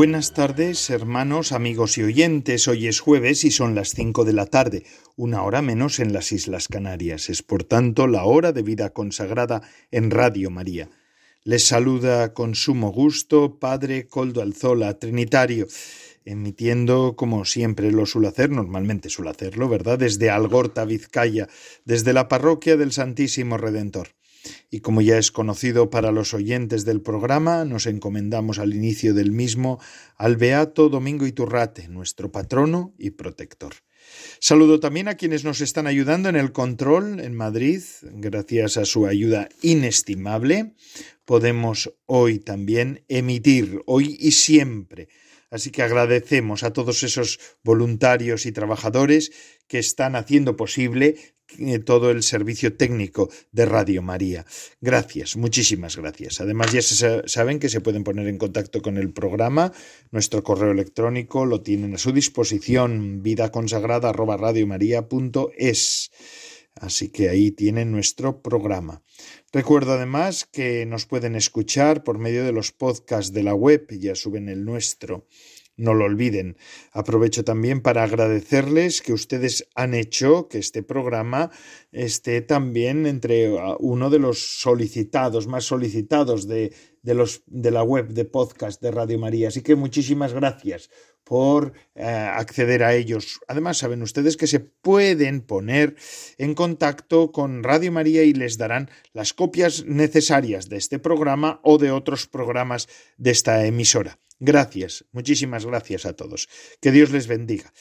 Buenas tardes, hermanos, amigos y oyentes. Hoy es jueves y son las cinco de la tarde, una hora menos en las Islas Canarias. Es por tanto la hora de vida consagrada en Radio María. Les saluda con sumo gusto Padre Coldo Alzola, Trinitario, emitiendo como siempre lo suelo hacer, normalmente suelo hacerlo, ¿verdad? Desde Algorta, Vizcaya, desde la parroquia del Santísimo Redentor. Y como ya es conocido para los oyentes del programa, nos encomendamos al inicio del mismo al Beato Domingo Iturrate, nuestro patrono y protector. Saludo también a quienes nos están ayudando en el control en Madrid. Gracias a su ayuda inestimable, podemos hoy también emitir, hoy y siempre. Así que agradecemos a todos esos voluntarios y trabajadores que están haciendo posible todo el servicio técnico de Radio María. Gracias, muchísimas gracias. Además ya se saben que se pueden poner en contacto con el programa. Nuestro correo electrónico lo tienen a su disposición vidaconsagrada@radiomaria.es. Así que ahí tienen nuestro programa. Recuerdo además que nos pueden escuchar por medio de los podcasts de la web, ya suben el nuestro no lo olviden. Aprovecho también para agradecerles que ustedes han hecho que este programa esté también entre uh, uno de los solicitados, más solicitados de, de, los, de la web de podcast de Radio María. Así que muchísimas gracias por eh, acceder a ellos. Además, saben ustedes que se pueden poner en contacto con Radio María y les darán las copias necesarias de este programa o de otros programas de esta emisora. Gracias, muchísimas gracias a todos. Que Dios les bendiga.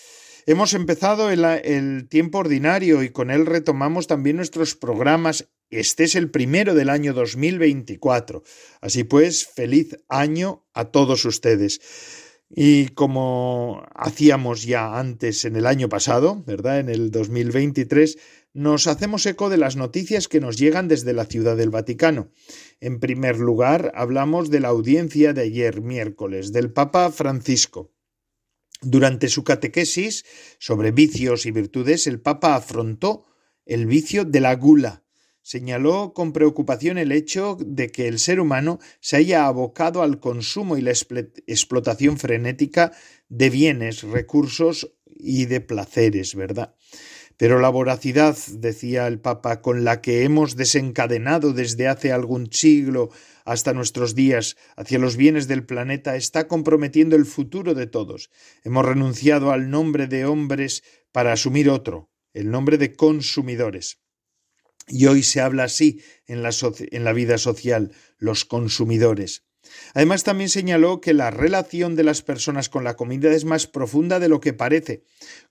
Hemos empezado el, tiempo ordinario y con él retomamos también nuestros programas. Este es el primero del año 2024. Así pues, feliz año a todos ustedes. Y como hacíamos ya antes en el año pasado, ¿verdad? En el 2023, nos hacemos eco de las noticias que nos llegan desde la Ciudad del Vaticano. En primer lugar, hablamos de la audiencia de ayer miércoles del Papa Francisco. Durante su catequesis sobre vicios y virtudes, el Papa afrontó el vicio de la gula. Señaló con preocupación el hecho de que el ser humano se haya abocado al consumo y la explotación frenética de bienes, recursos y de placeres, ¿verdad? Pero la voracidad, decía el Papa, con la que hemos desencadenado desde hace algún siglo hasta nuestros días hacia los bienes del planeta está comprometiendo el futuro de todos. Hemos renunciado al nombre de hombres para asumir otro, el nombre de consumidores. Y hoy se habla así en la, en la vida social, los consumidores. Además, también señaló que la relación de las personas con la comida es más profunda de lo que parece.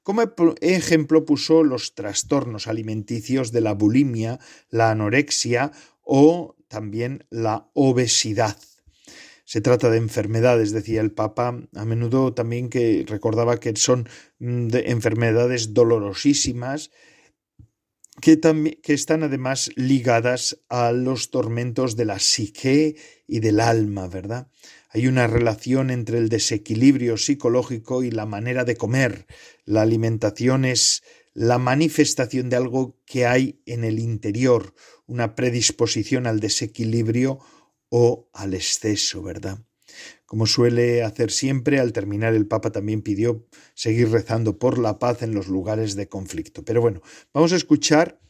Como ejemplo puso los trastornos alimenticios de la bulimia, la anorexia o también la obesidad. Se trata de enfermedades, decía el Papa, a menudo también que recordaba que son mm, enfermedades dolorosísimas que, que están además ligadas a los tormentos de la psique y del alma, ¿verdad? Hay una relación entre el desequilibrio psicológico y la manera de comer. La alimentación es la manifestación de algo que hay en el interior, una predisposición al desequilibrio o al exceso, ¿verdad? Como suele hacer siempre, al terminar el Papa también pidió seguir rezando por la paz en los lugares de conflicto. Pero bueno, vamos a escuchar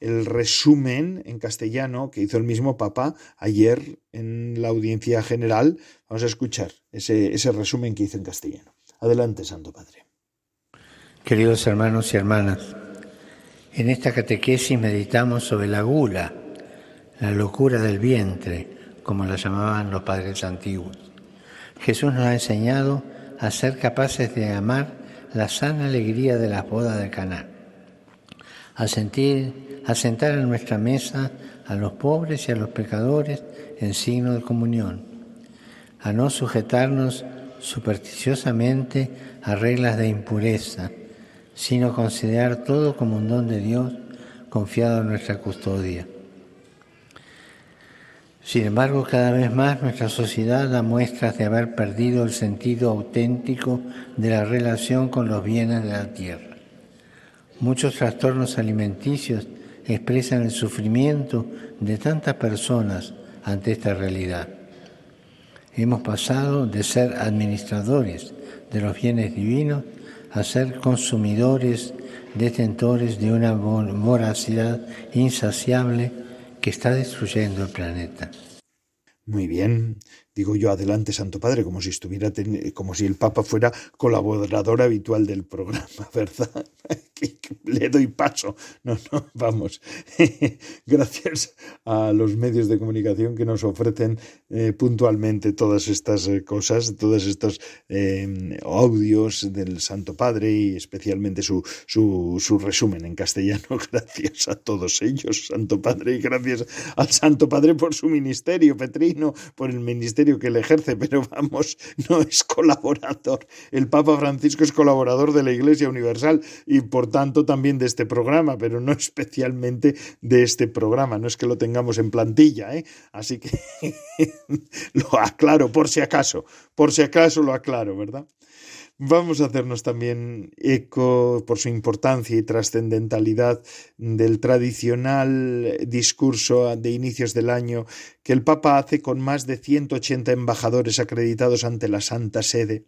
el resumen en castellano que hizo el mismo Papa ayer en la audiencia general. Vamos a escuchar ese, resumen que hizo en castellano. Adelante, Santo Padre. Queridos hermanos y hermanas, en esta catequesis meditamos sobre la gula, la locura del vientre, como la llamaban los padres antiguos. Jesús nos ha enseñado a ser capaces de amar la sana alegría de las bodas de Caná. a, sentir, a sentar en nuestra mesa a los pobres y a los pecadores en signo de comunión, a no sujetarnos supersticiosamente a reglas de impureza, sino considerar todo como un don de Dios confiado en nuestra custodia. Sin embargo, cada vez más nuestra sociedad da muestras de haber perdido el sentido auténtico de la relación con los bienes de la tierra. Muchos trastornos alimenticios expresan el sufrimiento de tantas personas ante esta realidad. Hemos pasado de ser administradores de los bienes divinos a ser consumidores, detentores de una voracidad insaciable que está destruyendo el planeta. Muy bien, digo yo adelante Santo Padre, como si estuviera como si el Papa fuera colaborador habitual del programa, ¿verdad? Le doy paso. No, no, vamos. Gracias a los medios de comunicación que nos ofrecen eh, puntualmente todas estas eh, cosas, todos estos em, audios del Santo Padre y especialmente su, su, su resumen en castellano. Gracias a todos ellos, Santo Padre, y gracias al Santo Padre por su ministerio, Petrino, por el ministerio que le ejerce, pero vamos, no es colaborador. El Papa Francisco es colaborador de la Iglesia Universal y por tanto también de este programa, pero no especialmente de este programa. No es que lo tengamos en plantilla, ¿eh? Así que lo aclaro por si acaso, por si acaso lo aclaro, ¿verdad? Vamos a hacernos también eco por su importancia y trascendentalidad del tradicional discurso de inicios del año que el Papa hace con más de 180 embajadores acreditados ante la Santa Sede.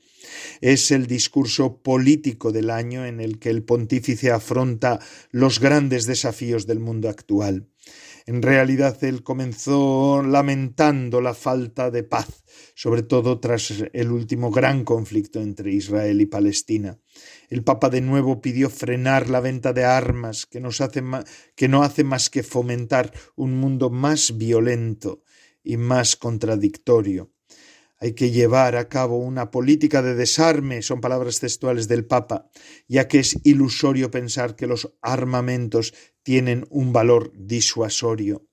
Es el discurso político del año en el que el pontífice afronta los grandes desafíos del mundo actual. En realidad él comenzó lamentando la falta de paz, sobre todo tras el último gran conflicto entre Israel y Palestina. El Papa de nuevo pidió frenar la venta de armas que, que no hace más que fomentar un mundo más violento y más contradictorio. Hay que llevar a cabo una política de desarme, son palabras textuales del Papa, ya que es ilusorio pensar que los armamentos tienen un valor disuasorio.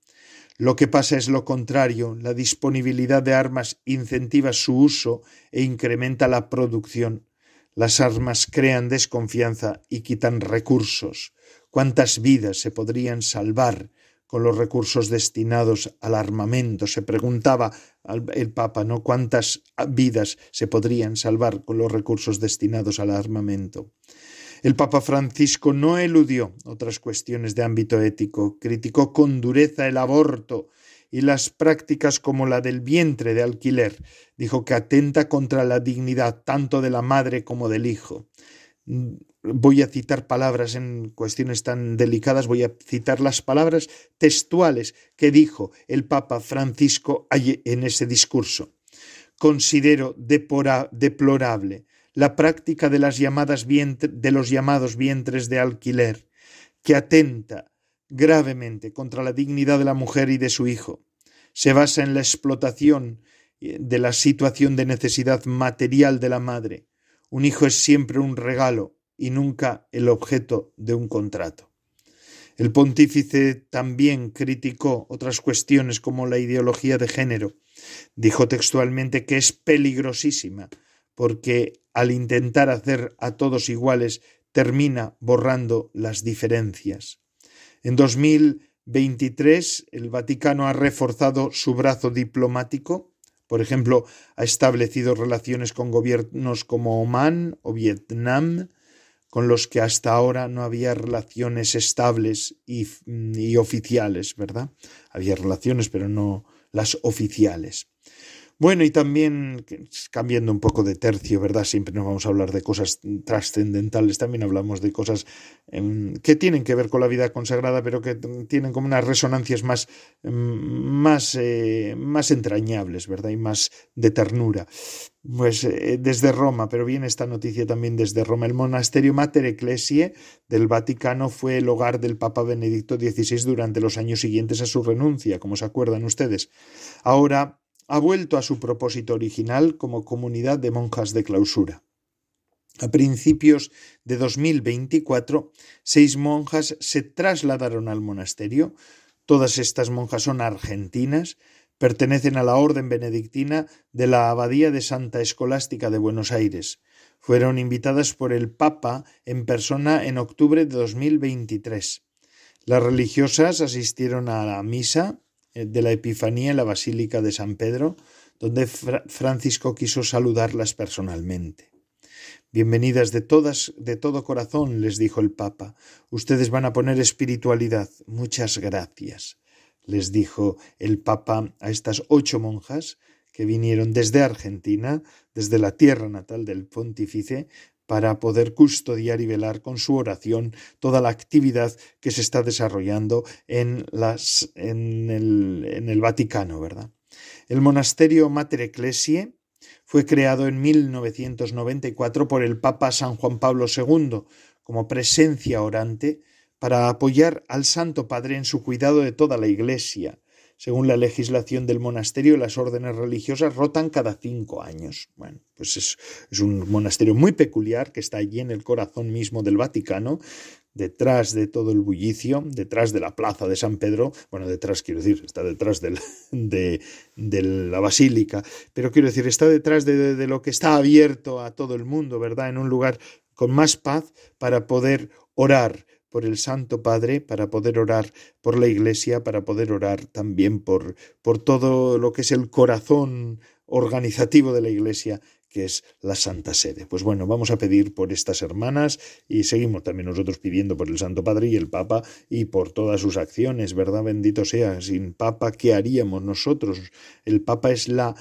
Lo que pasa es lo contrario, la disponibilidad de armas incentiva su uso e incrementa la producción. Las armas crean desconfianza y quitan recursos. ¿Cuántas vidas se podrían salvar con los recursos destinados al armamento. Se preguntaba el Papa, ¿no? ¿Cuántas vidas se podrían salvar con los recursos destinados al armamento? El Papa Francisco no eludió otras cuestiones de ámbito ético, criticó con dureza el aborto y las prácticas como la del vientre de alquiler. Dijo que atenta contra la dignidad tanto de la madre como del hijo voy a citar palabras en cuestiones tan delicadas, voy a citar las palabras textuales que dijo el Papa Francisco en ese discurso. Considero deplorable la práctica de, las llamadas de los llamados vientres de alquiler, que atenta gravemente contra la dignidad de la mujer y de su hijo. Se basa en la explotación eh, de la situación de necesidad material de la madre. Un hijo es siempre un regalo, y nunca el objeto de un contrato. El pontífice también criticó otras cuestiones como la ideología de género. Dijo textualmente que es peligrosísima porque al intentar hacer a todos iguales termina borrando las diferencias. En 2023 el Vaticano ha reforzado su brazo diplomático por ejemplo, ha establecido relaciones con gobiernos como Omán o Vietnam, con los que hasta ahora no había relaciones estables y, y, oficiales, ¿verdad? Había relaciones, pero no las oficiales. Bueno, y también, cambiando un poco de tercio, ¿verdad? Siempre nos vamos a hablar de cosas trascendentales, también hablamos de cosas em, que tienen que ver con la vida consagrada, pero que tienen como unas resonancias más, em, más, eh, más entrañables, ¿verdad? Y más de ternura. Pues eh, desde Roma, pero viene esta noticia también desde Roma. El monasterio Mater Ecclesiae del Vaticano fue el hogar del Papa Benedicto XVI durante los años siguientes a su renuncia, como se acuerdan ustedes. Ahora ha vuelto a su propósito original como comunidad de monjas de clausura. A principios de 2024, seis monjas se trasladaron al monasterio. Todas estas monjas son argentinas, pertenecen a la orden benedictina de la Abadía de Santa Escolástica de Buenos Aires. Fueron invitadas por el Papa en persona en octubre de 2023. Las religiosas asistieron a la misa de la Epifanía en la Basílica de San Pedro, donde Francisco quiso saludarlas personalmente. Bienvenidas de todas, de todo corazón, les dijo el Papa. Ustedes van a poner espiritualidad. Muchas gracias, les dijo el Papa a estas ocho monjas que vinieron desde Argentina, desde la tierra natal del pontífice, para poder custodiar y velar con su oración toda la actividad que se está desarrollando en, las, en, el, el Vaticano, ¿verdad? El monasterio Mater Ecclesiae fue creado en 1994 por el Papa San Juan Pablo II como presencia orante para apoyar al Santo Padre en su cuidado de toda la Iglesia. Según la legislación del monasterio, las órdenes religiosas rotan cada cinco años. Bueno, pues es, un monasterio muy peculiar que está allí en el corazón mismo del Vaticano, detrás de todo el bullicio, detrás de la plaza de San Pedro, bueno, detrás quiero decir, está detrás de, de, la basílica, pero quiero decir, está detrás de, de, lo que está abierto a todo el mundo, ¿verdad? En un lugar con más paz para poder orar por el Santo Padre, para poder orar por la Iglesia, para poder orar también por, por todo lo que es el corazón organizativo de la Iglesia que es la Santa Sede. Pues bueno, vamos a pedir por estas hermanas y seguimos también nosotros pidiendo por el Santo Padre y el Papa y por todas sus acciones, ¿verdad? Bendito sea. Sin Papa, ¿qué haríamos nosotros? El Papa es la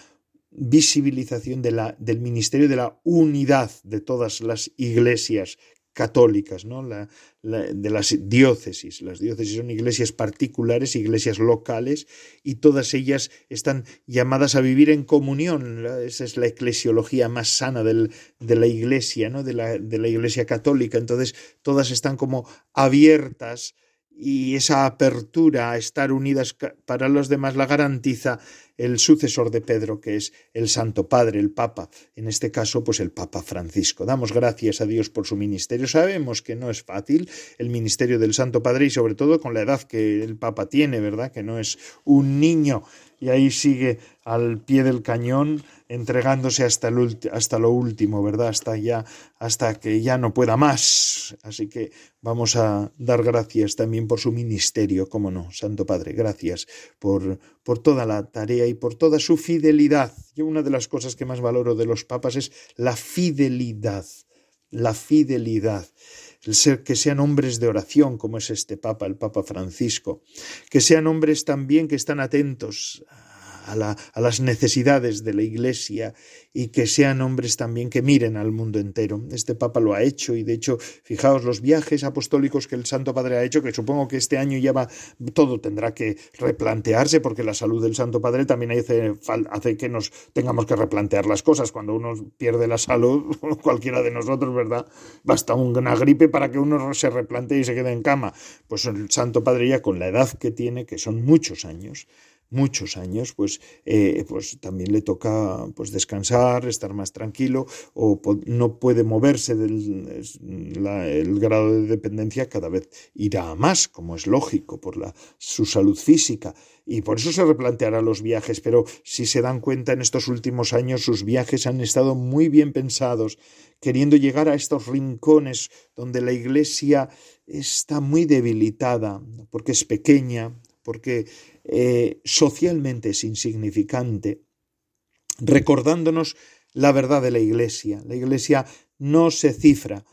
visibilización del ministerio de la unidad de todas las iglesias católicas, ¿no? La, de las diócesis. Las diócesis son iglesias particulares, iglesias locales, y todas ellas están llamadas a vivir en comunión. Esa es la eclesiología más sana del, de la iglesia, ¿no? De la, de la iglesia católica. Entonces, todas están como abiertas y esa apertura a estar unidas para los demás la garantiza el sucesor de Pedro, que es el Santo Padre, el Papa, en este caso, pues el Papa Francisco. Damos gracias a Dios por su ministerio. Sabemos que no es fácil el ministerio del Santo Padre y sobre todo con la edad que el Papa tiene, ¿verdad? Que no es un niño y ahí sigue al pie del cañón entregándose hasta, el hasta lo último, ¿verdad? Hasta ya, hasta que ya no pueda más. Así que vamos a dar gracias también por su ministerio, cómo no, Santo Padre, gracias por, por toda la tarea y por toda su fidelidad. Yo una de las cosas que más valoro de los papas es la fidelidad, la fidelidad el ser que sean hombres de oración, como es este Papa, el Papa Francisco, que sean hombres también que están atentos a, las necesidades de la Iglesia y que sean hombres también que miren al mundo entero. Este Papa lo ha hecho y de hecho, fijaos los viajes apostólicos que el Santo Padre ha hecho, que supongo que este año ya va, todo tendrá que replantearse porque la salud del Santo Padre también hace, hace que nos tengamos que replantear las cosas. Cuando uno pierde la salud, cualquiera de nosotros, ¿verdad? Basta una gripe para que uno se replantee y se quede en cama. Pues el Santo Padre ya con la edad que tiene, que son muchos años, muchos años, pues, eh, pues también le toca pues descansar, estar más tranquilo o no puede moverse del el grado de dependencia cada vez irá a más, como es lógico por la, su salud física. Y por eso se replanteará los viajes, pero si se dan cuenta en estos últimos años sus viajes han estado muy bien pensados, queriendo llegar a estos rincones donde la Iglesia está muy debilitada, porque es pequeña, porque eh, socialmente es insignificante, recordándonos la verdad de la Iglesia. La Iglesia no se cifra,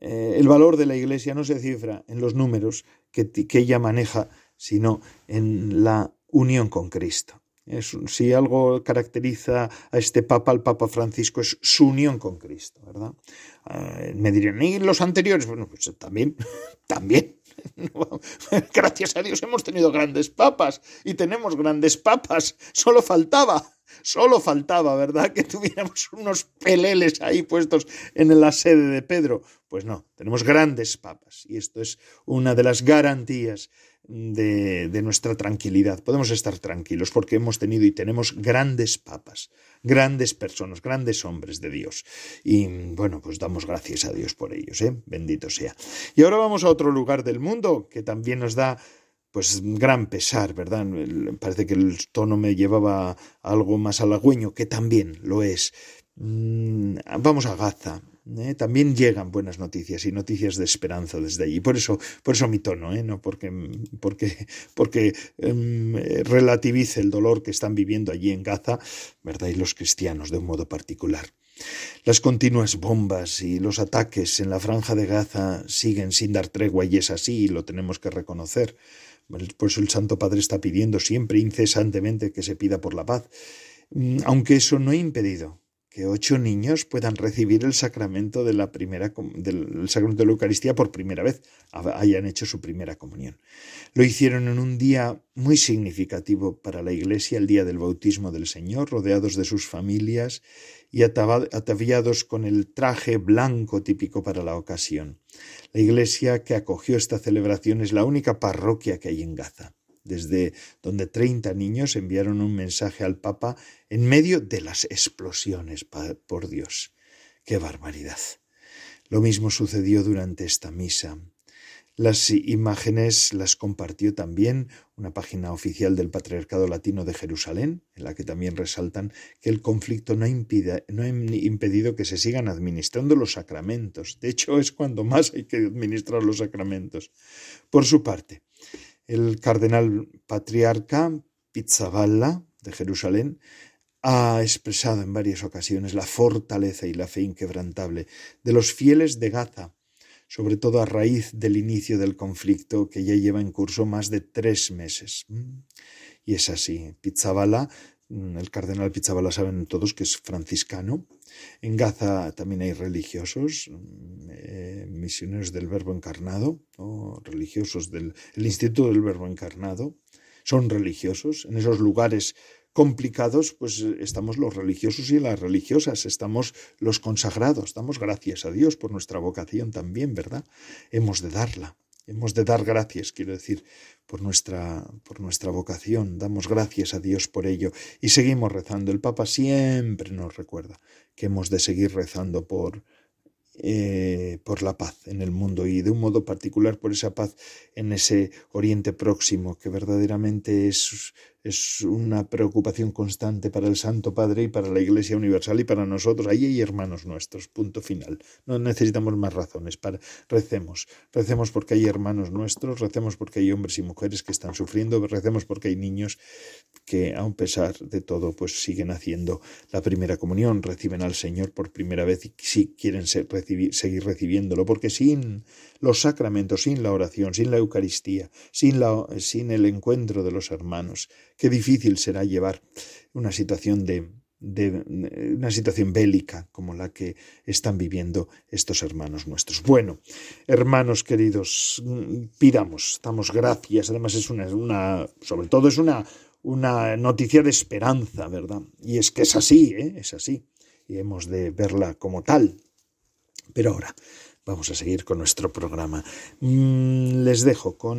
eh, el valor de la Iglesia no se cifra en los números que, que ella maneja, sino en la unión con Cristo. si algo caracteriza a este Papa, al Papa Francisco, es su unión con Cristo, ¿verdad? Eh, me dirían, ¿y los anteriores? Bueno, pues también, también. Gracias a Dios hemos tenido grandes papas y tenemos grandes papas. Solo faltaba, solo faltaba, ¿verdad? Que tuviéramos unos peleles ahí puestos en la sede de Pedro. Pues no, tenemos grandes papas y esto es una de las garantías de, de, nuestra tranquilidad. Podemos estar tranquilos porque hemos tenido y tenemos grandes papas, grandes personas, grandes hombres de Dios. Y bueno, pues damos gracias a Dios por ellos, ¿eh? Bendito sea. Y ahora vamos a otro lugar del mundo que también nos da pues gran pesar, ¿verdad? Parece que el tono me llevaba algo más halagüeño, que también lo es. Mm, vamos a Gaza. ¿Eh? También llegan buenas noticias y noticias de esperanza desde allí. Por eso, por eso mi tono, ¿eh? no porque, porque, porque em, relativice el dolor que están viviendo allí en Gaza, ¿verdad? Y los cristianos de un modo particular. Las continuas bombas y los ataques en la franja de Gaza siguen sin dar tregua y es así, y lo tenemos que reconocer. Por eso el Santo Padre está pidiendo siempre incesantemente que se pida por la paz, mm, aunque eso no ha impedido que ocho niños puedan recibir el sacramento de la primera del sacramento de la Eucaristía por primera vez, hayan hecho su primera comunión. Lo hicieron en un día muy significativo para la Iglesia, el día del bautismo del Señor, rodeados de sus familias y ataviados con el traje blanco típico para la ocasión. La Iglesia que acogió esta celebración es la única parroquia que hay en Gaza desde donde treinta niños enviaron un mensaje al Papa en medio de las explosiones, por Dios. ¡Qué barbaridad! Lo mismo sucedió durante esta misa. Las imágenes las compartió también una página oficial del Patriarcado Latino de Jerusalén, en la que también resaltan que el conflicto no, no ha impedido que se sigan administrando los sacramentos. De hecho, es cuando más hay que administrar los sacramentos. Por su parte, el cardenal patriarca Pizzaballa de Jerusalén ha expresado en varias ocasiones la fortaleza y la fe inquebrantable de los fieles de Gaza, sobre todo a raíz del inicio del conflicto que ya lleva en curso más de tres meses. Y es así. Pizzaballa, el cardenal Pizzaballa saben todos que es franciscano, en Gaza también hay religiosos, eh, misioneros del Verbo Encarnado, o religiosos del Instituto del Verbo Encarnado. Son religiosos. En esos lugares complicados, pues estamos los religiosos y las religiosas, estamos los consagrados, damos gracias a Dios por nuestra vocación también, ¿verdad? Hemos de darla. Hemos de dar gracias, quiero decir, por nuestra, por nuestra vocación. Damos gracias a Dios por ello y seguimos rezando. El Papa siempre nos recuerda que hemos de seguir rezando por, eh, por la paz en el mundo y de un modo particular por esa paz en ese Oriente Próximo, que verdaderamente es, es una preocupación constante para el Santo Padre y para la Iglesia Universal y para nosotros. Ahí hay hermanos nuestros, punto final. No necesitamos más razones. Para... Recemos, recemos porque hay hermanos nuestros, recemos porque hay hombres y mujeres que están sufriendo, recemos porque hay niños que, a pesar de todo, pues siguen haciendo la primera comunión, reciben al Señor por primera vez y si quieren seguir recibiéndolo, porque sin los sacramentos, sin la oración, sin la Eucaristía, sin, el encuentro de los hermanos, qué difícil será llevar una situación de, de una situación bélica como la que están viviendo estos hermanos nuestros. Bueno, hermanos queridos, pidamos, damos gracias. Además es una, una sobre todo es una, una noticia de esperanza, ¿verdad? Y es que es así, ¿eh? es así. Y hemos de verla como tal. Pero ahora, Vamos a seguir con nuestro programa. Mm, les dejo con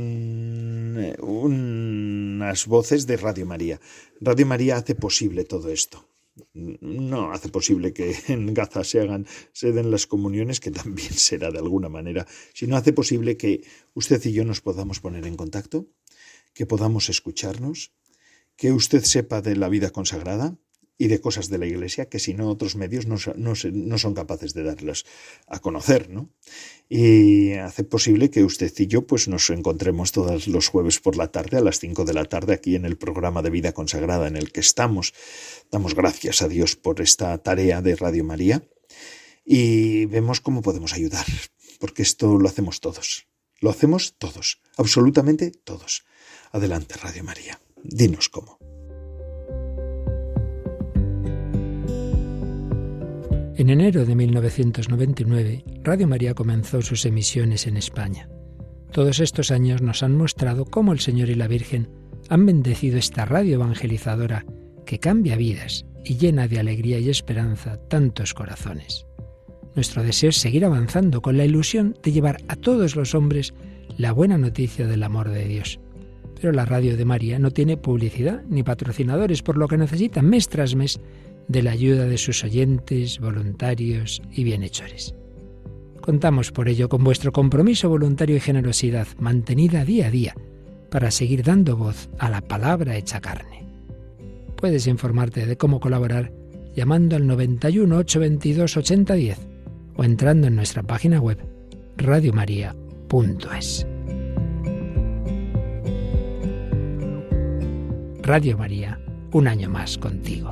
eh, unas voces de Radio María. Radio María hace posible todo esto. No hace posible que en Gaza se hagan, se den las comuniones, que también será de alguna manera, sino hace posible que usted y yo nos podamos poner en contacto, que podamos escucharnos, que usted sepa de la vida consagrada, y de cosas de la Iglesia que si no otros medios no, no, son capaces de darlas a conocer, ¿no? Y hace posible que usted y yo pues nos encontremos todos los jueves por la tarde a las 5 de la tarde aquí en el programa de vida consagrada en el que estamos. Damos gracias a Dios por esta tarea de Radio María y vemos cómo podemos ayudar, porque esto lo hacemos todos. Lo hacemos todos, absolutamente todos. Adelante, Radio María. Dinos cómo. En enero de 1999, Radio María comenzó sus emisiones en España. Todos estos años nos han mostrado cómo el Señor y la Virgen han bendecido esta radio evangelizadora que cambia vidas y llena de alegría y esperanza tantos corazones. Nuestro deseo es seguir avanzando con la ilusión de llevar a todos los hombres la buena noticia del amor de Dios Pero la radio de María no tiene publicidad ni patrocinadores, por lo que necesita mes tras mes de la ayuda de sus oyentes, voluntarios y bienhechores. Contamos por ello con vuestro compromiso voluntario y generosidad mantenida día a día para seguir dando voz a la palabra hecha carne. Puedes informarte de cómo colaborar llamando al 91 822 8010 o entrando en nuestra página web radiomaria.es. Radio María, un año más contigo.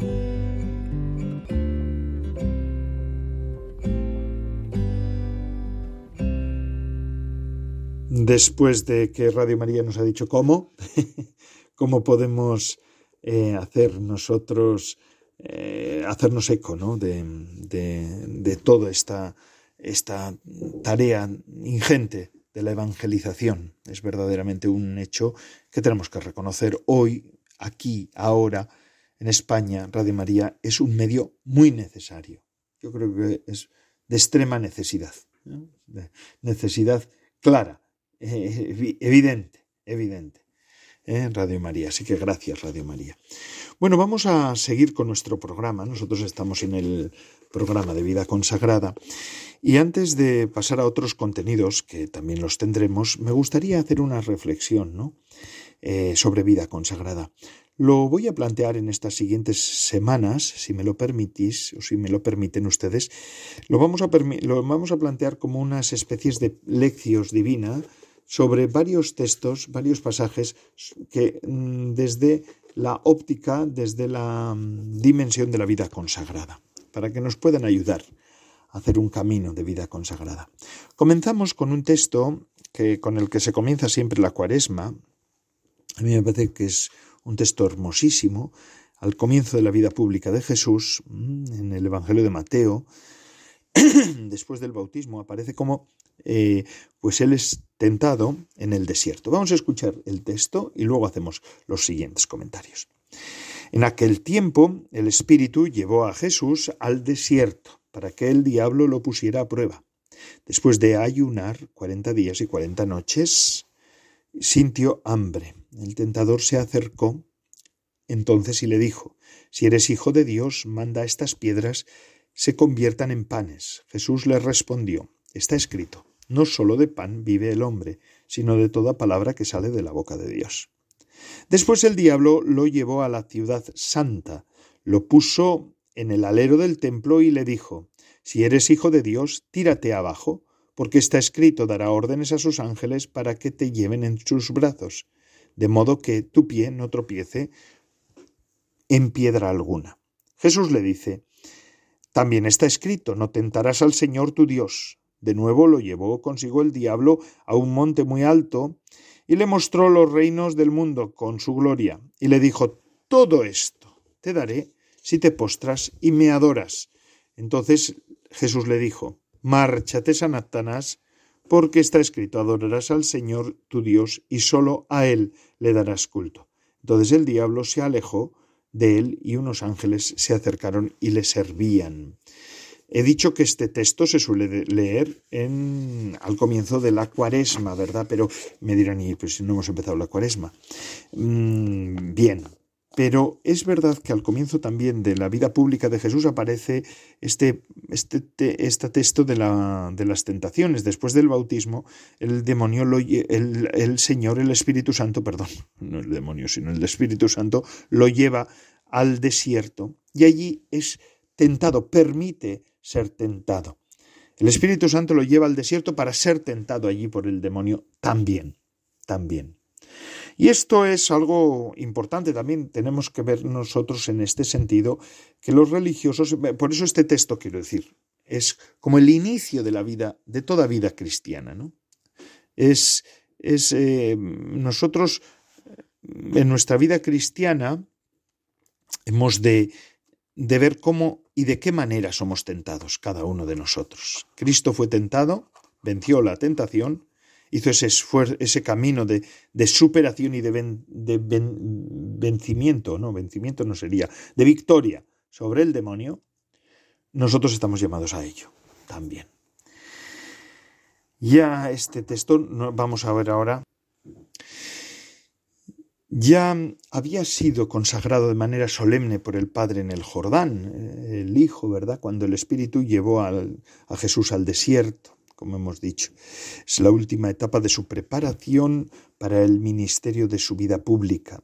Después de que Radio María nos ha dicho cómo, cómo podemos eh, hacer nosotros, eh, hacernos eco ¿no? de, toda esta, esta tarea ingente de la evangelización. Es verdaderamente un hecho que tenemos que reconocer hoy, aquí, ahora, en España. Radio María es un medio muy necesario. Yo creo que es de extrema necesidad, de necesidad clara eh, evidente, evidente. Radio María. Así que gracias, Radio María. Bueno, vamos a seguir con nuestro programa. Nosotros estamos en el programa de vida consagrada. Y antes de pasar a otros contenidos, que también los tendremos, me gustaría hacer una reflexión ¿no? Eh, sobre vida consagrada. Lo voy a plantear en estas siguientes semanas, si me lo permitís, o si me lo permiten ustedes. Lo vamos a, lo vamos a plantear como unas especies de lecciones divinas sobre varios textos, varios pasajes que mm, desde la óptica, desde la mm, dimensión de la vida consagrada, para que nos puedan ayudar a hacer un camino de vida consagrada. Comenzamos con un texto que, con el que se comienza siempre la cuaresma. A mí me parece que es un texto hermosísimo, al comienzo de la vida pública de Jesús, mm, en el Evangelio de Mateo, después del bautismo, aparece como eh, pues él es tentado en el desierto. Vamos a escuchar el texto y luego hacemos los siguientes comentarios. En aquel tiempo el Espíritu llevó a Jesús al desierto para que el diablo lo pusiera a prueba. Después de ayunar cuarenta días y cuarenta noches, sintió hambre. El tentador se acercó entonces y le dijo, Si eres hijo de Dios, manda estas piedras se conviertan en panes. Jesús le respondió, Está escrito, no sólo de pan vive el hombre, sino de toda palabra que sale de la boca de Dios. Después el diablo lo llevó a la ciudad santa, lo puso en el alero del templo y le dijo, Si eres hijo de Dios, tírate abajo, porque está escrito dará órdenes a sus ángeles para que te lleven en sus brazos, de modo que tu pie no tropiece en piedra alguna. Jesús le dice, También está escrito, no tentarás al Señor tu Dios. De nuevo lo llevó consigo el diablo a un monte muy alto y le mostró los reinos del mundo con su gloria, y le dijo, Todo esto te daré si te postras y me adoras. Entonces Jesús le dijo, Márchate, Sanatanás, porque está escrito, adorarás al Señor tu Dios y sólo a Él le darás culto. Entonces el diablo se alejó de él y unos ángeles se acercaron y le servían. He dicho que este texto se suele leer en, al comienzo de la cuaresma, ¿verdad? Pero me dirán, y pues no hemos empezado la cuaresma. Mm, bien, pero es verdad que al comienzo también de la vida pública de Jesús aparece este, este, este texto de, la, de, las tentaciones. Después del bautismo, el demonio, lo, el, el Señor, el Espíritu Santo, perdón, no el demonio, sino el Espíritu Santo, lo lleva al desierto y allí es tentado, permite ser tentado. El Espíritu Santo lo lleva al desierto para ser tentado allí por el demonio también, también. Y esto es algo importante también, tenemos que ver nosotros en este sentido, que los religiosos, por eso este texto quiero decir, es como el inicio de la vida, de toda vida cristiana, ¿no? Es, es eh, nosotros en nuestra vida cristiana hemos de de ver cómo y de qué manera somos tentados cada uno de nosotros. Cristo fue tentado, venció la tentación, hizo ese, camino de, superación y de, de vencimiento, no, vencimiento no sería, de victoria sobre el demonio, nosotros estamos llamados a ello también. Ya este texto vamos a ver ahora ya había sido consagrado de manera solemne por el Padre en el Jordán, eh, el Hijo, ¿verdad? Cuando el Espíritu llevó a Jesús al desierto, como hemos dicho. Es la última etapa de su preparación para el ministerio de su vida pública.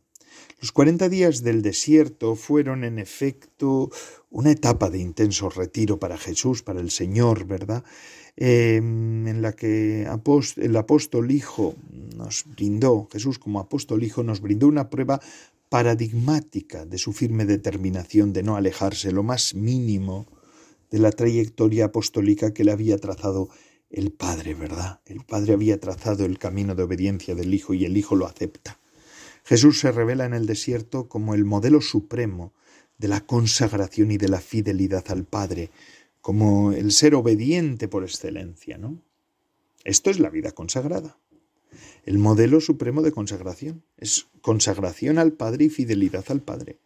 Los cuarenta días del desierto fueron, en efecto, una etapa de intenso retiro para Jesús, para el Señor, ¿verdad? Em, en la que el apóstol Hijo nos brindó, Jesús como apóstol Hijo nos brindó una prueba paradigmática de su firme determinación de no alejarse lo más mínimo de la trayectoria apostólica que le había trazado el Padre, ¿verdad? El Padre había trazado el camino de obediencia del Hijo y el Hijo lo acepta. Jesús se revela en el desierto como el modelo supremo de la consagración y de la fidelidad al Padre, como el ser obediente por excelencia, ¿no? Esto es la vida consagrada. El modelo supremo de consagración es consagración al Padre y fidelidad al Padre.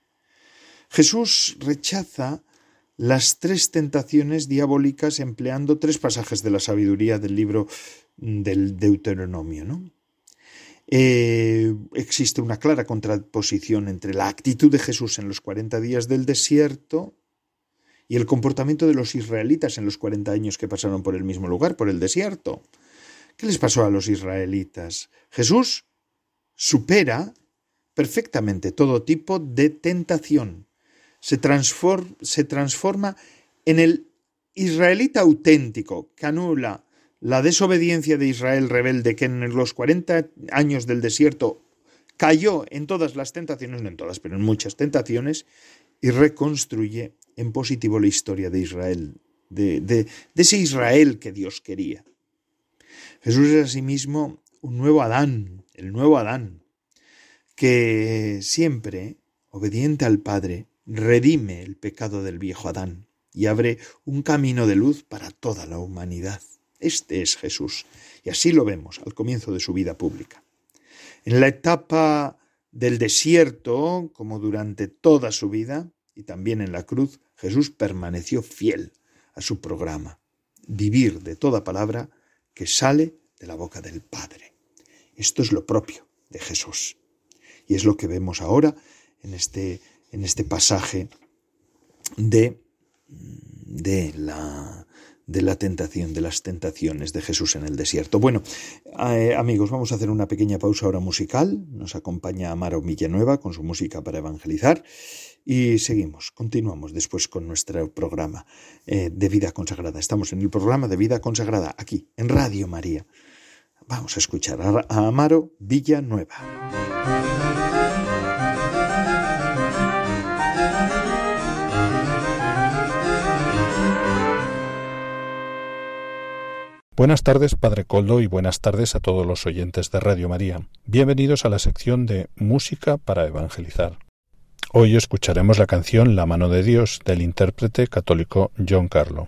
Jesús rechaza las tres tentaciones diabólicas empleando tres pasajes de la sabiduría del libro del Deuteronomio, ¿no? Eh, existe una clara contraposición entre la actitud de Jesús en los 40 días del desierto y el comportamiento de los israelitas en los 40 años que pasaron por el mismo lugar, por el desierto. ¿Qué les pasó a los israelitas? Jesús supera perfectamente todo tipo de tentación. Se, se transforma en el israelita auténtico que anula la desobediencia de Israel rebelde que en los 40 años del desierto cayó en todas las tentaciones, no en todas, pero en muchas tentaciones, y reconstruye en positivo la historia de Israel, de, de, ese Israel que Dios quería. Jesús es asimismo un nuevo Adán, el nuevo Adán, que siempre, obediente al Padre, redime el pecado del viejo Adán y abre un camino de luz para toda la humanidad. Este es Jesús, y así lo vemos al comienzo de su vida pública. En la etapa del desierto, como durante toda su vida, y también en la cruz, Jesús permaneció fiel a su programa, vivir de toda palabra que sale de la boca del Padre. Esto es lo propio de Jesús. Y es lo que vemos ahora en este, en este pasaje de, de la, de la tentación, de las tentaciones de Jesús en el desierto. Bueno, eh, amigos, vamos a hacer una pequeña pausa ahora musical. Nos acompaña Amaro Villanueva con su música para evangelizar. Y seguimos, continuamos después con nuestro programa eh, de vida consagrada. Estamos en el programa de vida consagrada, aquí, en Radio María. Vamos a escuchar a Amaro Villanueva. Buenas tardes, Padre Coldo, y buenas tardes a todos los oyentes de Radio María. Bienvenidos a la sección de Música para Evangelizar. Hoy escucharemos la canción La mano de Dios del intérprete católico John Carlo.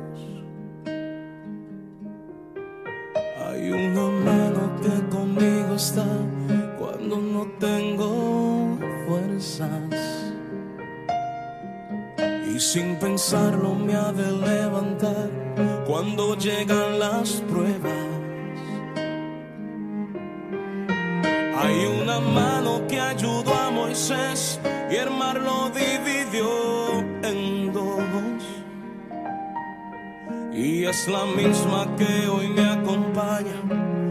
cuesta cuando no tengo fuerzas. Y sin pensarlo me ha de levantar cuando llegan las pruebas. Hay una mano que ayudó a Moisés y el mar lo dividió en dos. Y es la misma que hoy me acompaña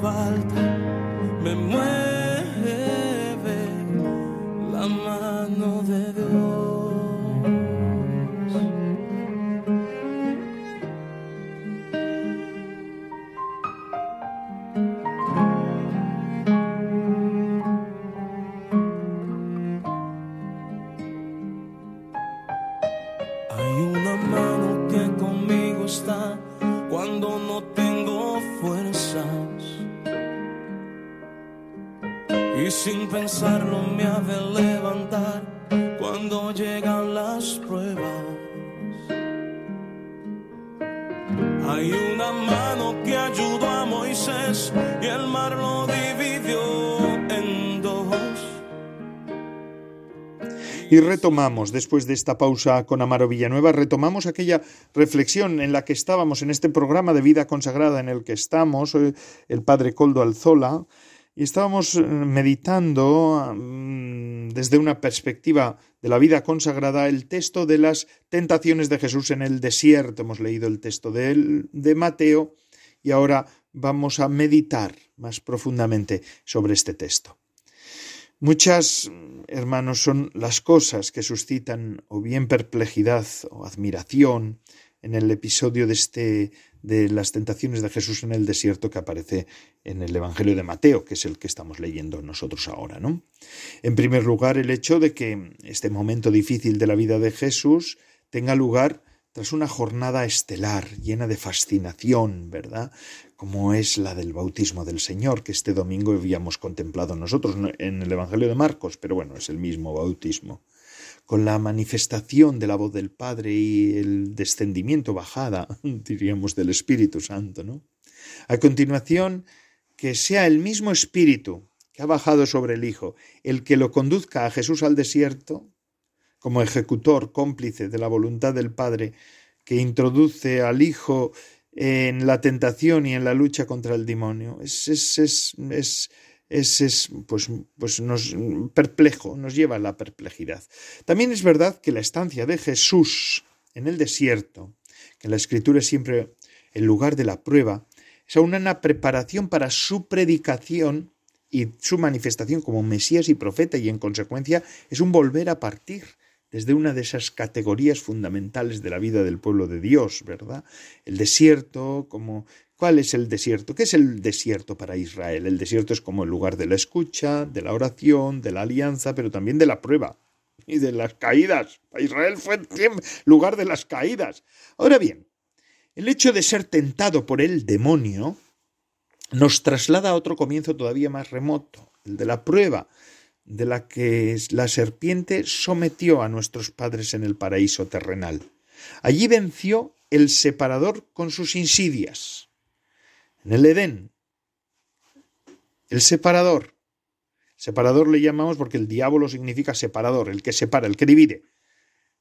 falta, me mueve la mano de Dios. Y retomamos, después de esta pausa con Amaro Villanueva, retomamos aquella reflexión en la que estábamos en este programa de vida consagrada en el que estamos, eh, el padre Coldo Alzola, y estábamos eh, meditando mm, desde una perspectiva de la vida consagrada el texto de las tentaciones de Jesús en el desierto. Hemos leído el texto de, Mateo y ahora vamos a meditar más profundamente sobre este texto. Muchas, hermanos, son las cosas que suscitan o bien perplejidad o admiración en el episodio de este de las tentaciones de Jesús en el desierto que aparece en el Evangelio de Mateo, que es el que estamos leyendo nosotros ahora, ¿no? En primer lugar, el hecho de que este momento difícil de la vida de Jesús tenga lugar tras una jornada estelar llena de fascinación, ¿verdad? Como es la del bautismo del Señor, que este domingo habíamos contemplado nosotros en el Evangelio de Marcos, pero bueno, es el mismo bautismo. Con la manifestación de la voz del Padre y el descendimiento, bajada, diríamos, del Espíritu Santo, ¿no? A continuación, que sea el mismo Espíritu que ha bajado sobre el Hijo el que lo conduzca a Jesús al desierto, como ejecutor cómplice de la voluntad del Padre, que introduce al Hijo en la tentación y en la lucha contra el demonio. Es, es, es, es, es, es, pues, pues nos perplejo, nos lleva a la perplejidad. También es verdad que la estancia de Jesús en el desierto, que la Escritura es siempre el lugar de la prueba, es aún una preparación para su predicación y su manifestación como Mesías y profeta, y en consecuencia es un volver a partir desde una de esas categorías fundamentales de la vida del pueblo de Dios, ¿verdad? El desierto, como ¿cuál es el desierto? ¿Qué es el desierto para Israel? El desierto es como el lugar de la escucha, de la oración, de la alianza, pero también de la prueba y de las caídas. Israel fue el lugar de las caídas. Ahora bien, el hecho de ser tentado por el demonio nos traslada a otro comienzo todavía más remoto, el de la prueba, de la que la serpiente sometió a nuestros padres en el paraíso terrenal. Allí venció el separador con sus insidias. En el Edén, el separador. Separador le llamamos porque el diablo significa separador, el que separa, el que divide.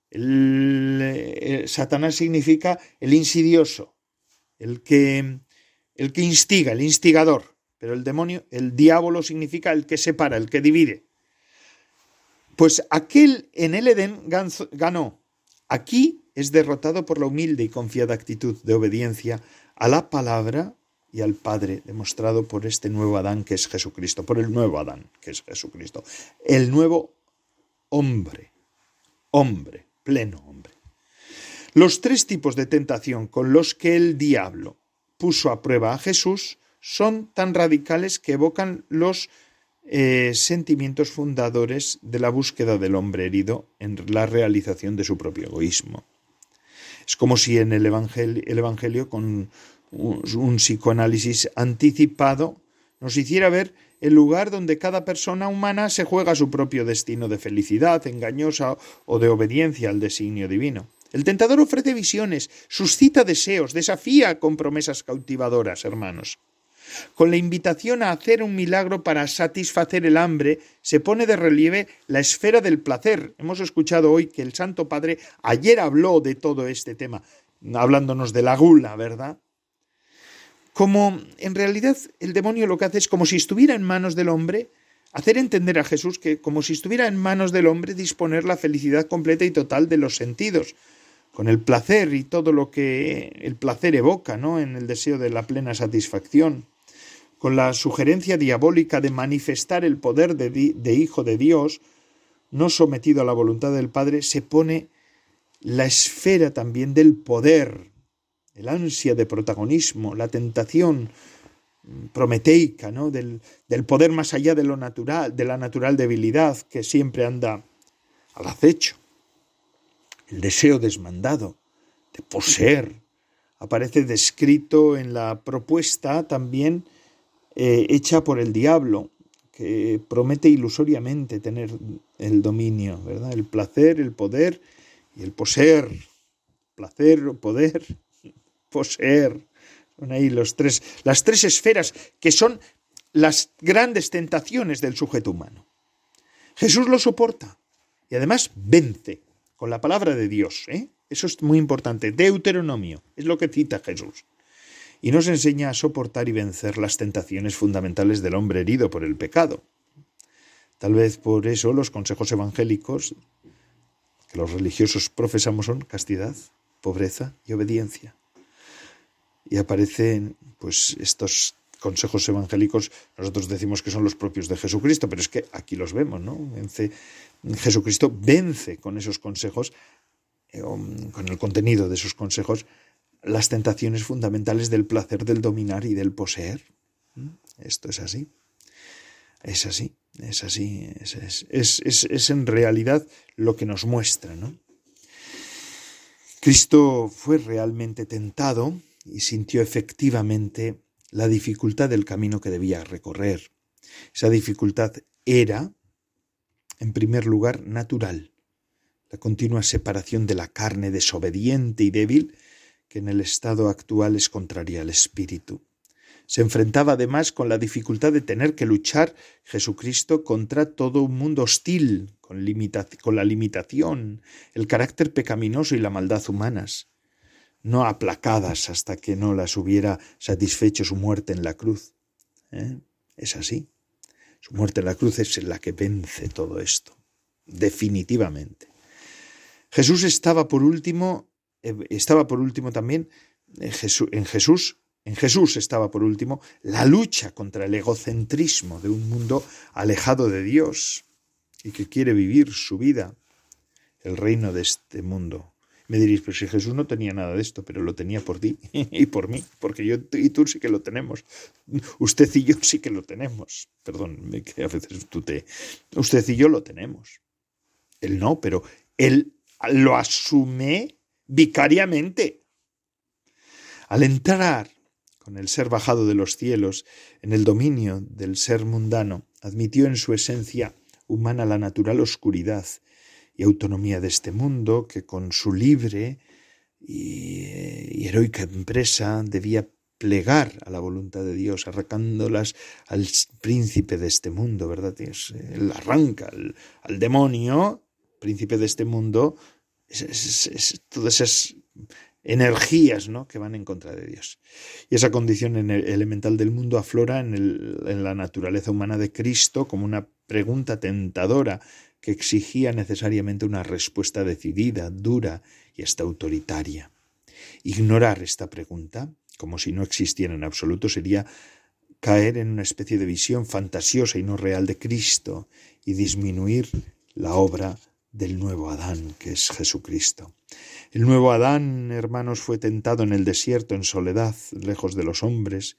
El, el, Satanás significa el insidioso, el que, el que instiga, el instigador. Pero el demonio, el diablo significa el que separa, el que divide. Pues aquel en el Edén ganó. Aquí es derrotado por la humilde y confiada actitud de obediencia a la palabra y al Padre, demostrado por este nuevo Adán que es Jesucristo, por el nuevo Adán que es Jesucristo, el nuevo hombre, hombre, pleno hombre. Los tres tipos de tentación con los que el diablo puso a prueba a Jesús son tan radicales que evocan los eh, sentimientos fundadores de la búsqueda del hombre herido en la realización de su propio egoísmo. Es como si en el Evangelio, el evangelio con un, un psicoanálisis anticipado, nos hiciera ver el lugar donde cada persona humana se juega su propio destino de felicidad engañosa o de obediencia al designio divino. El tentador ofrece visiones, suscita deseos, desafía con promesas cautivadoras, hermanos. Con la invitación a hacer un milagro para satisfacer el hambre, se pone de relieve la esfera del placer. Hemos escuchado hoy que el Santo Padre ayer habló de todo este tema, hablándonos de la gula, ¿verdad? Como en realidad el demonio lo que hace es como si estuviera en manos del hombre, hacer entender a Jesús que como si estuviera en manos del hombre disponer la felicidad completa y total de los sentidos, con el placer y todo lo que el placer evoca, ¿no? En el deseo de la plena satisfacción, con la sugerencia diabólica de manifestar el poder de, Hijo de Dios, no sometido a la voluntad del Padre, se pone la esfera también del poder, el ansia de protagonismo, la tentación prometeica, ¿no? del, del poder más allá de lo natural, de la natural debilidad que siempre anda al acecho el deseo desmandado de poseer. Aparece descrito en la propuesta también eh, hecha por el diablo, que promete ilusoriamente tener el dominio, ¿verdad? El placer, el poder y el poseer. Placer, poder, poseer. Son ahí los tres, las tres esferas que son las grandes tentaciones del sujeto humano. Jesús lo soporta y además vence con la palabra de Dios. ¿eh? Eso es muy importante. Deuteronomio es lo que cita Jesús. Y nos enseña a soportar y vencer las tentaciones fundamentales del hombre herido por el pecado. Tal vez por eso los consejos evangélicos que los religiosos profesamos son castidad, pobreza y obediencia. Y aparecen pues estos consejos evangélicos, nosotros decimos que son los propios de Jesucristo, pero es que aquí los vemos, ¿no? Jesucristo vence con esos consejos, eh, con el contenido de esos consejos, las tentaciones fundamentales del placer, del dominar y del poseer. ¿Mm? Esto es así. Es así, es así, es, es, en realidad lo que nos muestra, ¿no? Cristo fue realmente tentado y sintió efectivamente la dificultad del camino que debía recorrer. Esa dificultad era en primer lugar, natural, la continua separación de la carne desobediente y débil, que en el estado actual es contraria al espíritu. Se enfrentaba además con la dificultad de tener que luchar Jesucristo contra todo un mundo hostil, con, con, la limitación, el carácter pecaminoso y la maldad humanas, no aplacadas hasta que no las hubiera satisfecho su muerte en la cruz. ¿Eh? Es así. Su muerte en la cruz es la que vence todo esto, definitivamente. Jesús estaba por último, estaba por último también en Jesús, en Jesús, en Jesús estaba por último la lucha contra el egocentrismo de un mundo alejado de Dios y que quiere vivir su vida, el reino de este mundo me diréis, pero si Jesús no tenía nada de esto, pero lo tenía por ti y por mí, porque yo y tú sí que lo tenemos. Usted y yo sí que lo tenemos. Perdón, que a veces tú te... Usted y yo lo tenemos. Él no, pero él lo asume vicariamente. Al entrar con el ser bajado de los cielos en el dominio del ser mundano, admitió en su esencia humana la natural oscuridad y autonomía de este mundo, que con su libre y, heroica empresa debía plegar a la voluntad de Dios, arrancándolas al príncipe de este mundo, ¿verdad? Él arranca al, demonio, príncipe de este mundo, todas esas energías ¿no? que van en contra de Dios. Y esa condición elemental del mundo aflora en, en la naturaleza humana de Cristo como una pregunta tentadora que exigía necesariamente una respuesta decidida, dura y hasta autoritaria. Ignorar esta pregunta, como si no existiera en absoluto, sería caer en una especie de visión fantasiosa y no real de Cristo y disminuir la obra del nuevo Adán, que es Jesucristo. El nuevo Adán, hermanos, fue tentado en el desierto en soledad, lejos de los hombres,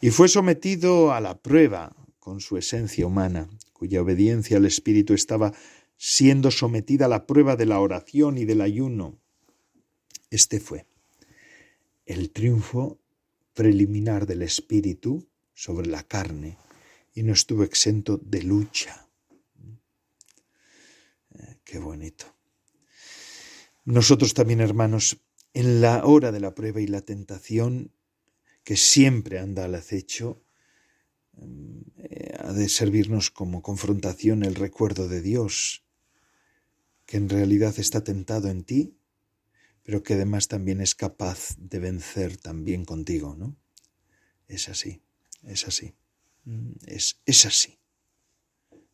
y fue sometido a la prueba con su esencia humana, cuya obediencia al Espíritu estaba siendo sometida a la prueba de la oración y del ayuno. Este fue el triunfo preliminar del Espíritu sobre la carne y no estuvo exento de lucha. Qué bonito. Nosotros también, hermanos, en la hora de la prueba y la tentación, que siempre anda al acecho, eh, ha de servirnos como confrontación el recuerdo de Dios, que en realidad está tentado en ti, pero que además también es capaz de vencer también contigo, ¿no? Es así, es así, mm, es, es así.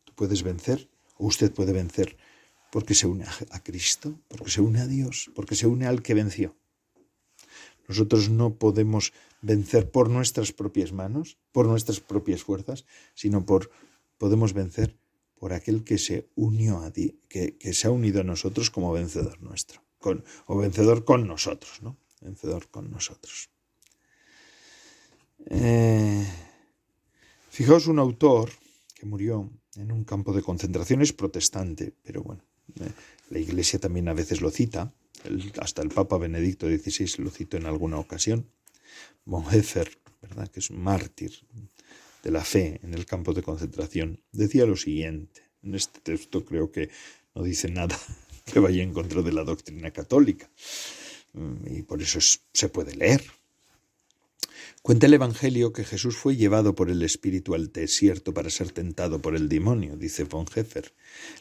Tú puedes vencer, o usted puede vencer, porque se une a Cristo, porque se une a Dios, porque se une al que venció. Nosotros no podemos vencer por nuestras propias manos, por nuestras propias fuerzas, sino por podemos vencer por aquel que se unió a ti, que, se ha unido a nosotros como vencedor nuestro, con, o vencedor con nosotros, ¿no? Vencedor con nosotros. Eh, fijaos un autor que murió en un campo de concentración, es protestante, pero bueno, la Iglesia también a veces lo cita, hasta el Papa Benedicto XVI lo citó en alguna ocasión, Bonhoeffer, ¿verdad? que es un mártir de la fe en el campo de concentración, decía lo siguiente. En este texto creo que no dice nada que vaya en contra de la doctrina católica, mm, y por eso se puede leer. Cuenta el Evangelio que Jesús fue llevado por el Espíritu al desierto para ser tentado por el demonio, dice von Heffer.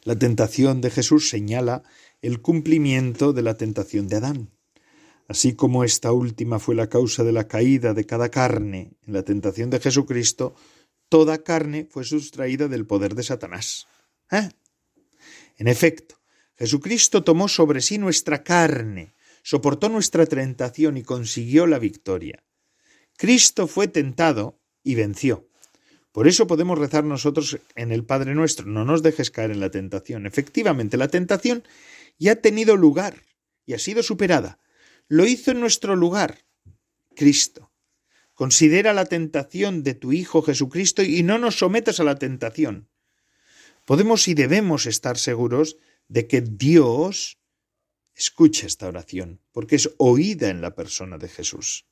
La tentación de Jesús señala el cumplimiento de la tentación de Adán. Así como esta última fue la causa de la caída de cada carne en la tentación de Jesucristo, toda carne fue sustraída del poder de Satanás. ¿Eh? En efecto, Jesucristo tomó sobre sí nuestra carne, soportó nuestra tentación y consiguió la victoria. Cristo fue tentado y venció. Por eso podemos rezar nosotros en el Padre nuestro, no nos dejes caer en la tentación. Efectivamente, la tentación ya ha tenido lugar y ha sido superada. Lo hizo en nuestro lugar Cristo. Considera la tentación de tu Hijo Jesucristo y no nos sometas a la tentación. Podemos y debemos estar seguros de que Dios escucha esta oración, porque es oída en la persona de Jesús.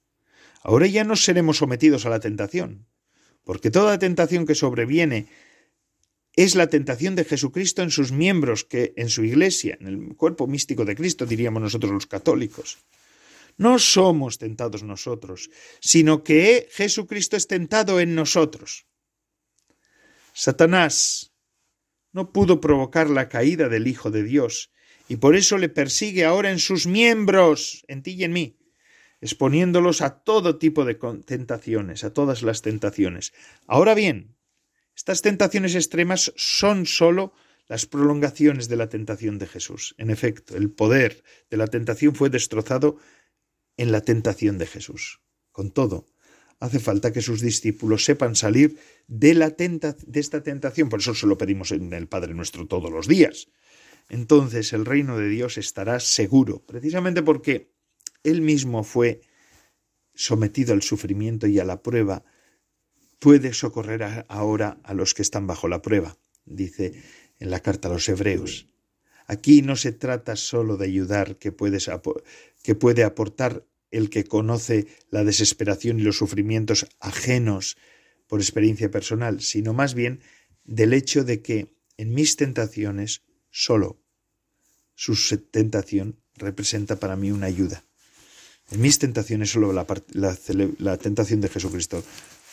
Ahora ya no seremos sometidos a la tentación, porque toda tentación que sobreviene es la tentación de Jesucristo en sus miembros, que en su iglesia, en el cuerpo místico de Cristo, diríamos nosotros los católicos. No somos tentados nosotros, sino que Jesucristo es tentado en nosotros. Satanás no pudo provocar la caída del Hijo de Dios, y por eso le persigue ahora en sus miembros, en ti y en mí exponiéndolos a todo tipo de tentaciones, a todas las tentaciones. Ahora bien, estas tentaciones extremas son sólo las prolongaciones de la tentación de Jesús. En efecto, el poder de la tentación fue destrozado en la tentación de Jesús. Con todo, hace falta que sus discípulos sepan salir de, la de esta tentación. Por eso se lo pedimos en el Padre nuestro todos los días. Entonces el reino de Dios estará seguro, precisamente porque él mismo fue sometido al sufrimiento y a la prueba, puede socorrer ahora a los que están bajo la prueba, dice en la carta a los hebreos. Aquí no se trata sólo de ayudar que, que puede aportar el que conoce la desesperación y los sufrimientos ajenos por experiencia personal, sino más bien del hecho de que en mis tentaciones sólo su tentación representa para mí una ayuda. En mis tentaciones solo la, tentación de Jesucristo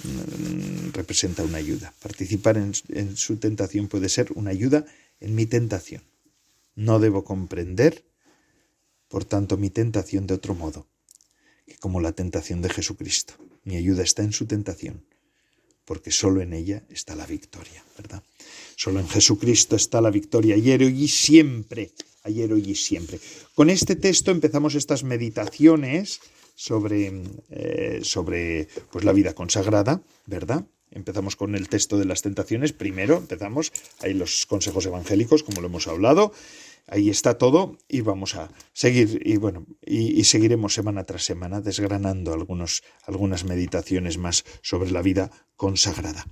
mm, representa una ayuda. Participar en, su tentación puede ser una ayuda en mi tentación. No debo comprender, por tanto, mi tentación de otro modo, que como la tentación de Jesucristo. Mi ayuda está en su tentación, porque solo en ella está la victoria, ¿verdad? Solo en Jesucristo está la victoria, y siempre ayer, hoy y siempre. Con este texto empezamos estas meditaciones sobre, eh, sobre pues, la vida consagrada, ¿verdad? Empezamos con el texto de las tentaciones. Primero empezamos, ahí los consejos evangélicos, como lo hemos hablado. Ahí está todo y vamos a seguir y bueno y, seguiremos semana tras semana desgranando algunos, algunas meditaciones más sobre la vida consagrada.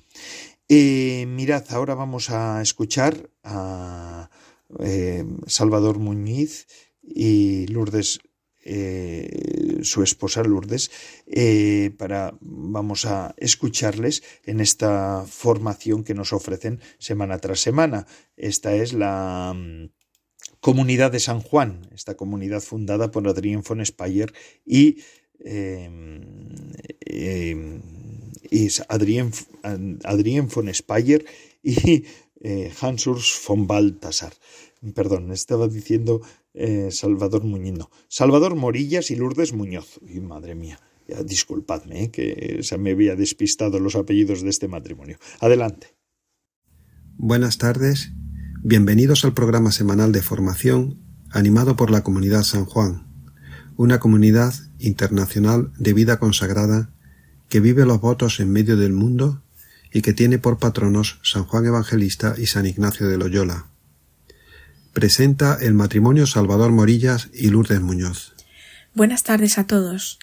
Eh, mirad, ahora vamos a escuchar a eh, Salvador Muñiz y Lourdes, eh, su esposa Lourdes, eh, para, vamos a escucharles en esta formación que nos ofrecen semana tras semana. Esta es la mm, Comunidad de San Juan, esta comunidad fundada por Adrien von Speyer y em, em, Adrien von Speyer y eh, Hans von Baltasar. Perdón, estaba diciendo eh, Salvador Muñino. Salvador Morillas y Lourdes Muñoz. Y madre mía, disculpadme, eh, que se me había despistado los apellidos de este matrimonio. Adelante. Buenas tardes. Bienvenidos al programa semanal de formación animado por la Comunidad San Juan, una comunidad internacional de vida consagrada que vive los votos en medio del mundo y que tiene por patronos San Juan Evangelista y San Ignacio de Loyola. Presenta el matrimonio Salvador Morillas y Lourdes Muñoz. Buenas tardes a todos.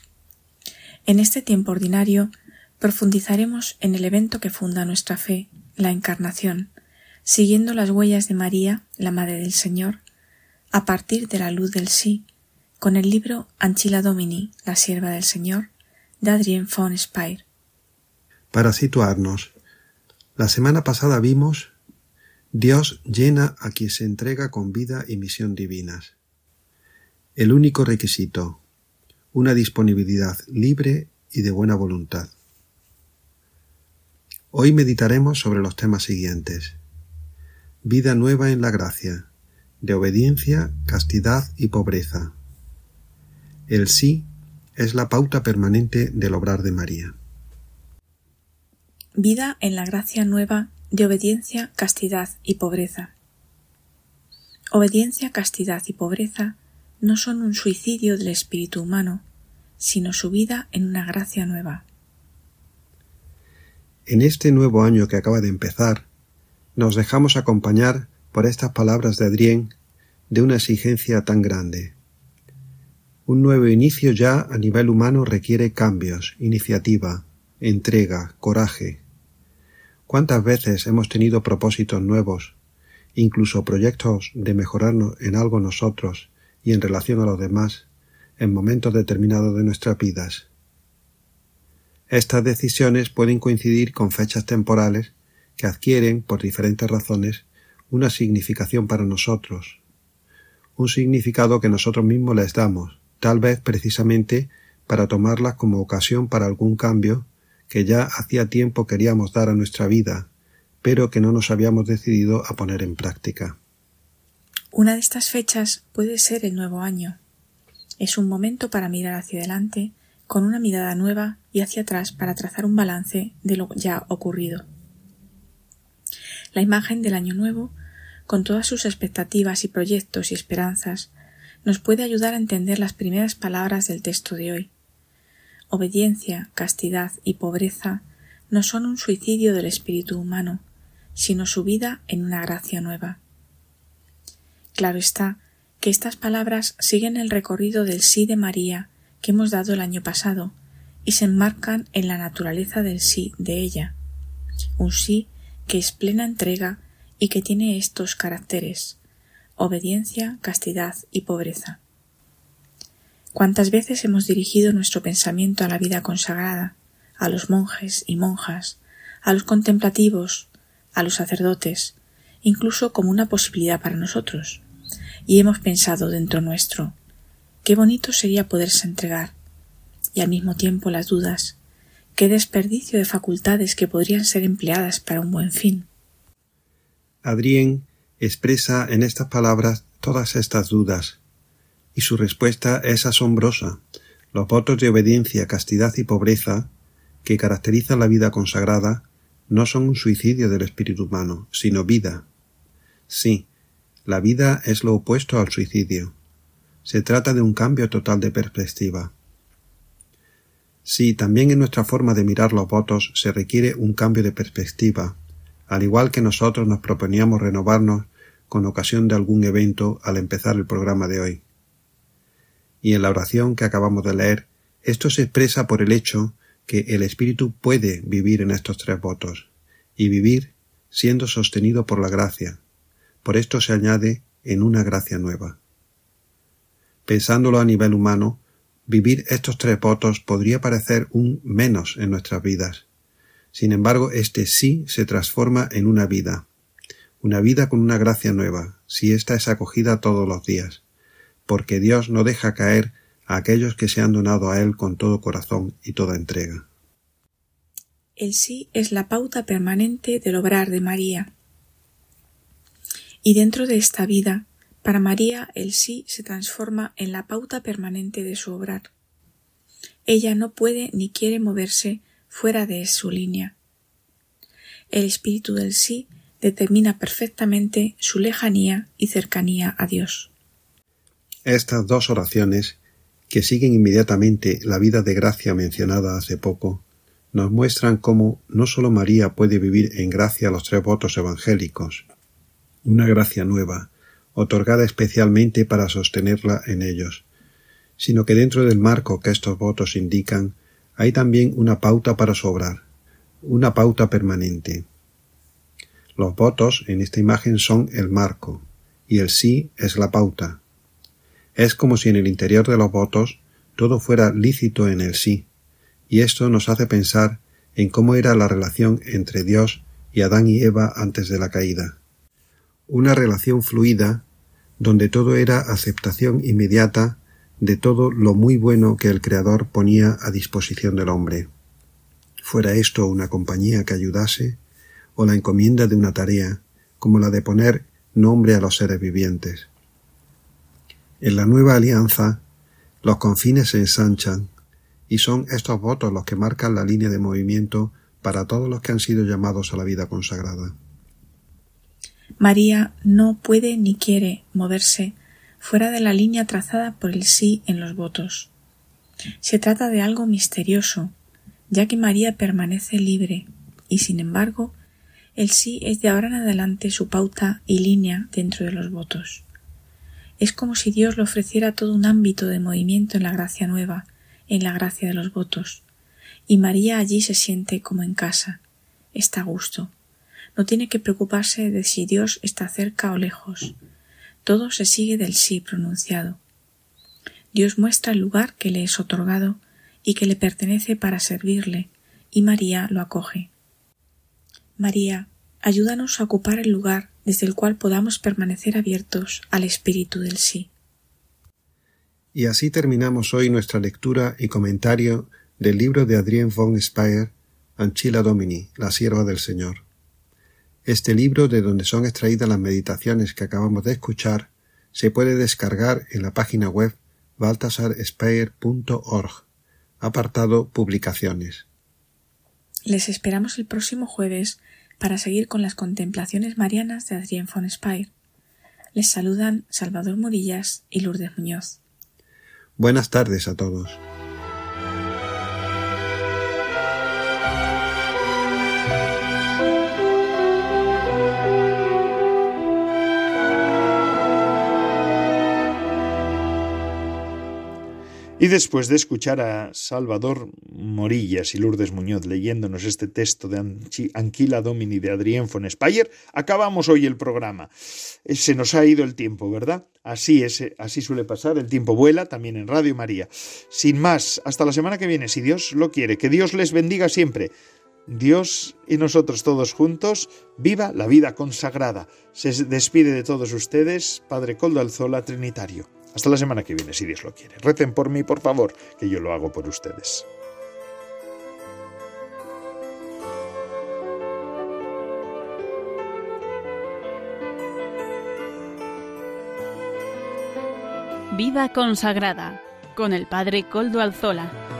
En este tiempo ordinario profundizaremos en el evento que funda nuestra fe, la Encarnación, siguiendo las huellas de María, la Madre del Señor, a partir de la luz del sí, con el libro Anchila Domini, la sierva del Señor, de Adrien von Speyer. Para situarnos, la semana pasada vimos Dios llena a quien se entrega con vida y misión divinas. El único requisito, una disponibilidad libre y de buena voluntad. Hoy meditaremos sobre los temas siguientes. Vida nueva en la gracia, de obediencia, castidad y pobreza. El sí es la pauta permanente del obrar de María. Vida en la gracia nueva de obediencia, castidad y pobreza. Obediencia, castidad y pobreza no son un suicidio del espíritu humano, sino su vida en una gracia nueva. En este nuevo año que acaba de empezar, nos dejamos acompañar por estas palabras de Adrien de una exigencia tan grande. Un nuevo inicio ya a nivel humano requiere cambios, iniciativa, entrega, coraje. ¿Cuántas veces hemos tenido propósitos nuevos, incluso proyectos de mejorarnos en algo nosotros y en relación a los demás, en momentos determinados de nuestras vidas? Estas decisiones pueden coincidir con fechas temporales que adquieren, por diferentes razones, una significación para nosotros, un significado que nosotros mismos les damos, tal vez precisamente para tomarlas como ocasión para algún cambio que ya hacía tiempo queríamos dar a nuestra vida, pero que no nos habíamos decidido a poner en práctica. Una de estas fechas puede ser el nuevo año. Es un momento para mirar hacia adelante con una mirada nueva y hacia atrás para trazar un balance de lo ya ocurrido. La imagen del año nuevo con todas sus expectativas y proyectos y esperanzas, nos puede ayudar a entender las primeras palabras del texto de hoy. Obediencia, castidad y pobreza no son un suicidio del espíritu humano, sino su vida en una gracia nueva. Claro está que estas palabras siguen el recorrido del sí de María que hemos dado el año pasado y se enmarcan en la naturaleza del sí de ella, un sí que es plena entrega y que tiene estos caracteres obediencia, castidad y pobreza. ¿Cuántas veces hemos dirigido nuestro pensamiento a la vida consagrada, a los monjes y monjas, a los contemplativos, a los sacerdotes, incluso como una posibilidad para nosotros? Y hemos pensado dentro nuestro, qué bonito sería poderse entregar, y al mismo tiempo las dudas, qué desperdicio de facultades que podrían ser empleadas para un buen fin. Adrien expresa en estas palabras todas estas dudas, y su respuesta es asombrosa. Los votos de obediencia, castidad y pobreza que caracterizan la vida consagrada no son un suicidio del espíritu humano, sino vida. Sí, la vida es lo opuesto al suicidio. Se trata de un cambio total de perspectiva. Sí, también en nuestra forma de mirar los votos se requiere un cambio de perspectiva, al igual que nosotros nos proponíamos renovarnos con ocasión de algún evento al empezar el programa de hoy. Y en la oración que acabamos de leer, esto se expresa por el hecho que el Espíritu puede vivir en estos tres votos, y vivir siendo sostenido por la gracia. Por esto se añade en una gracia nueva. Pensándolo a nivel humano, vivir estos tres votos podría parecer un menos en nuestras vidas, sin embargo, este sí se transforma en una vida, una vida con una gracia nueva, si ésta es acogida todos los días, porque Dios no deja caer a aquellos que se han donado a Él con todo corazón y toda entrega. El sí es la pauta permanente del obrar de María. Y dentro de esta vida, para María el sí se transforma en la pauta permanente de su obrar. Ella no puede ni quiere moverse fuera de su línea. El espíritu del sí determina perfectamente su lejanía y cercanía a Dios. Estas dos oraciones, que siguen inmediatamente la vida de gracia mencionada hace poco, nos muestran cómo no sólo María puede vivir en gracia los tres votos evangélicos, una gracia nueva, otorgada especialmente para sostenerla en ellos, sino que dentro del marco que estos votos indican hay también una pauta para sobrar, una pauta permanente. Los votos en esta imagen son el marco, y el sí es la pauta. Es como si en el interior de los votos todo fuera lícito en el sí, y esto nos hace pensar en cómo era la relación entre Dios y Adán y Eva antes de la caída. Una relación fluida donde todo era aceptación inmediata de todo lo muy bueno que el Creador ponía a disposición del hombre. Fuera esto una compañía que ayudase, o la encomienda de una tarea, como la de poner nombre a los seres vivientes. En la nueva alianza, los confines se ensanchan, y son estos votos los que marcan la línea de movimiento para todos los que han sido llamados a la vida consagrada. María no puede ni quiere moverse fuera de la línea trazada por el sí en los votos. Se trata de algo misterioso, ya que María permanece libre, y sin embargo, el sí es de ahora en adelante su pauta y línea dentro de los votos. Es como si Dios le ofreciera todo un ámbito de movimiento en la gracia nueva, en la gracia de los votos, y María allí se siente como en casa, está a gusto. No tiene que preocuparse de si Dios está cerca o lejos, todo se sigue del sí pronunciado. Dios muestra el lugar que le es otorgado y que le pertenece para servirle, y María lo acoge. María, ayúdanos a ocupar el lugar desde el cual podamos permanecer abiertos al espíritu del sí. Y así terminamos hoy nuestra lectura y comentario del libro de Adrien von Speyer, Anchila Domini, la sierva del Señor. Este libro, de donde son extraídas las meditaciones que acabamos de escuchar, se puede descargar en la página web baltasarspeyer.org, apartado Publicaciones. Les esperamos el próximo jueves para seguir con las contemplaciones marianas de Adrien von Speyer. Les saludan Salvador Murillas y Lourdes Muñoz. Buenas tardes a todos. Y después de escuchar a Salvador Morillas y Lourdes Muñoz leyéndonos este texto de Anquila Domini de Adrien von Speyer, acabamos hoy el programa. Eh, se nos ha ido el tiempo, ¿verdad? Así es, eh, así suele pasar, el tiempo vuela también en Radio María. Sin más, hasta la semana que viene, si Dios lo quiere. Que Dios les bendiga siempre. Dios y nosotros todos juntos, viva la vida consagrada. Se despide de todos ustedes, Padre Coldo Alzola, Trinitario. Hasta la semana que viene, si Dios lo quiere. Recen por mí, por favor, que yo lo hago por ustedes. Vida consagrada con el Padre Coldo Alzola.